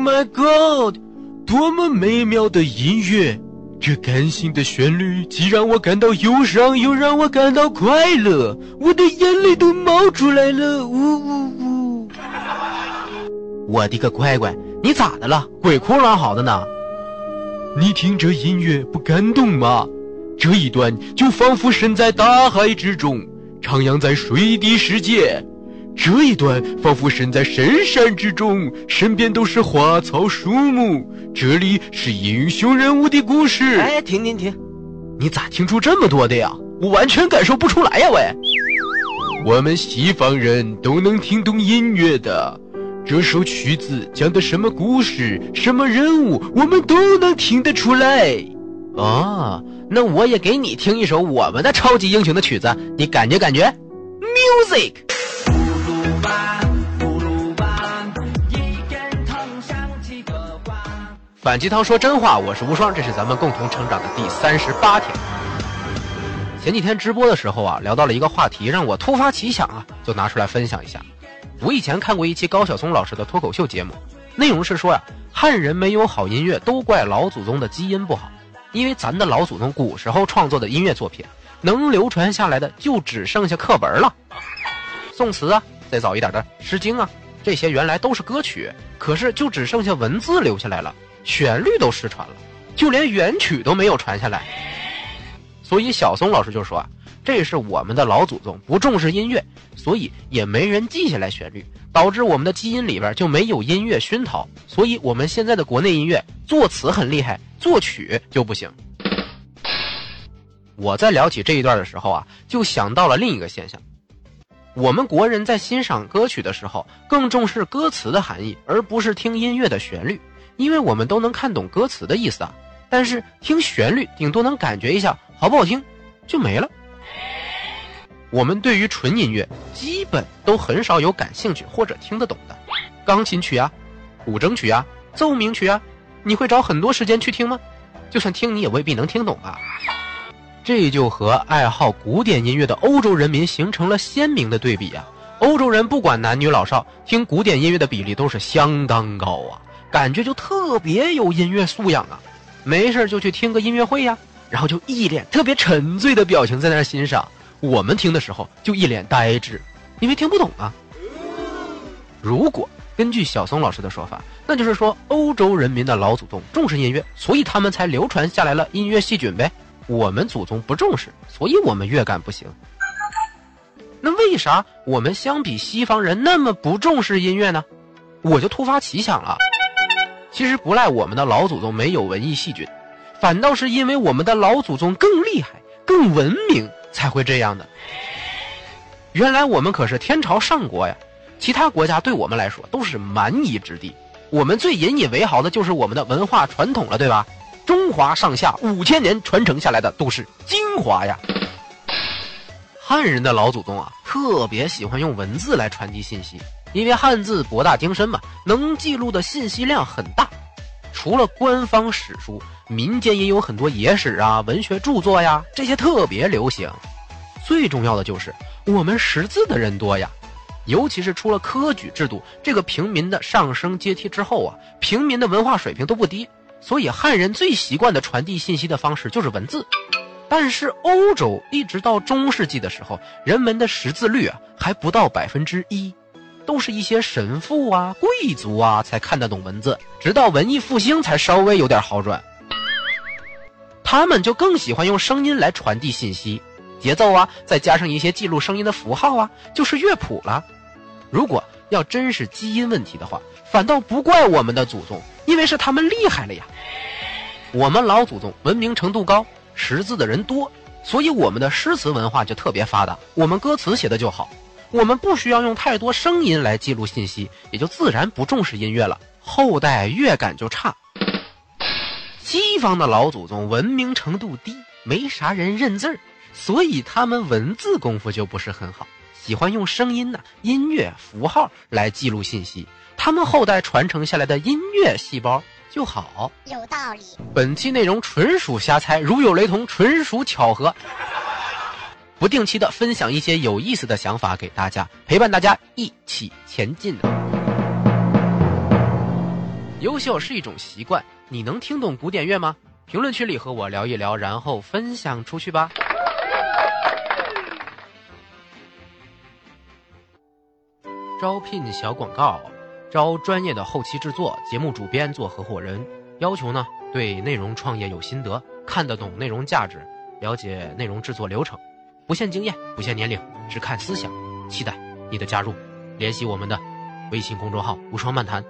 my God！多么美妙的音乐！这感性的旋律既让我感到忧伤，又让我感到快乐，我的眼泪都冒出来了！呜呜呜！我的个乖乖，你咋的了？鬼哭狼嚎的呢？你听这音乐不感动吗？这一段就仿佛身在大海之中，徜徉在水底世界。这一段仿佛身在深山之中，身边都是花草树木。这里是英雄人物的故事。哎，停停停！你咋听出这么多的呀？我完全感受不出来呀！喂，我们西方人都能听懂音乐的。这首曲子讲的什么故事、什么人物，我们都能听得出来。啊，那我也给你听一首我们的超级英雄的曲子，你感觉感觉？Music。反鸡汤说真话，我是无双，这是咱们共同成长的第三十八天。前几天直播的时候啊，聊到了一个话题，让我突发奇想啊，就拿出来分享一下。我以前看过一期高晓松老师的脱口秀节目，内容是说呀，汉人没有好音乐，都怪老祖宗的基因不好，因为咱的老祖宗古时候创作的音乐作品，能流传下来的就只剩下课文了，宋词啊，再早一点的《诗经》啊，这些原来都是歌曲，可是就只剩下文字留下来了。旋律都失传了，就连原曲都没有传下来。所以小松老师就说啊，这是我们的老祖宗不重视音乐，所以也没人记下来旋律，导致我们的基因里边就没有音乐熏陶。所以我们现在的国内音乐作词很厉害，作曲就不行。我在聊起这一段的时候啊，就想到了另一个现象：我们国人在欣赏歌曲的时候，更重视歌词的含义，而不是听音乐的旋律。因为我们都能看懂歌词的意思啊，但是听旋律顶多能感觉一下好不好听，就没了。我们对于纯音乐基本都很少有感兴趣或者听得懂的，钢琴曲啊、古筝曲啊、奏鸣曲啊，你会找很多时间去听吗？就算听你也未必能听懂啊。这就和爱好古典音乐的欧洲人民形成了鲜明的对比啊。欧洲人不管男女老少，听古典音乐的比例都是相当高啊。感觉就特别有音乐素养啊，没事就去听个音乐会呀，然后就一脸特别沉醉的表情在那欣赏。我们听的时候就一脸呆滞，因为听不懂啊。如果根据小松老师的说法，那就是说欧洲人民的老祖宗重视音乐，所以他们才流传下来了音乐细菌呗。我们祖宗不重视，所以我们乐感不行。那为啥我们相比西方人那么不重视音乐呢？我就突发奇想了。其实不赖我们的老祖宗没有文艺细菌，反倒是因为我们的老祖宗更厉害、更文明才会这样的。原来我们可是天朝上国呀，其他国家对我们来说都是蛮夷之地。我们最引以为豪的就是我们的文化传统了，对吧？中华上下五千年传承下来的都是精华呀。汉人的老祖宗啊，特别喜欢用文字来传递信息。因为汉字博大精深嘛，能记录的信息量很大。除了官方史书，民间也有很多野史啊、文学著作呀，这些特别流行。最重要的就是我们识字的人多呀，尤其是出了科举制度，这个平民的上升阶梯之后啊，平民的文化水平都不低，所以汉人最习惯的传递信息的方式就是文字。但是欧洲一直到中世纪的时候，人们的识字率啊还不到百分之一。都是一些神父啊、贵族啊才看得懂文字，直到文艺复兴才稍微有点好转。他们就更喜欢用声音来传递信息，节奏啊，再加上一些记录声音的符号啊，就是乐谱了。如果要真是基因问题的话，反倒不怪我们的祖宗，因为是他们厉害了呀。我们老祖宗文明程度高，识字的人多，所以我们的诗词文化就特别发达，我们歌词写的就好。我们不需要用太多声音来记录信息，也就自然不重视音乐了，后代乐感就差。西方的老祖宗文明程度低，没啥人认字儿，所以他们文字功夫就不是很好，喜欢用声音呢、音乐符号来记录信息，他们后代传承下来的音乐细胞就好。有道理。本期内容纯属瞎猜，如有雷同，纯属巧合。不定期的分享一些有意思的想法给大家，陪伴大家一起前进。优秀是一种习惯，你能听懂古典乐吗？评论区里和我聊一聊，然后分享出去吧。招聘小广告，招专业的后期制作、节目主编做合伙人，要求呢对内容创业有心得，看得懂内容价值，了解内容制作流程，不限经验，不限年龄，只看思想。期待你的加入，联系我们的微信公众号“无双漫谈”。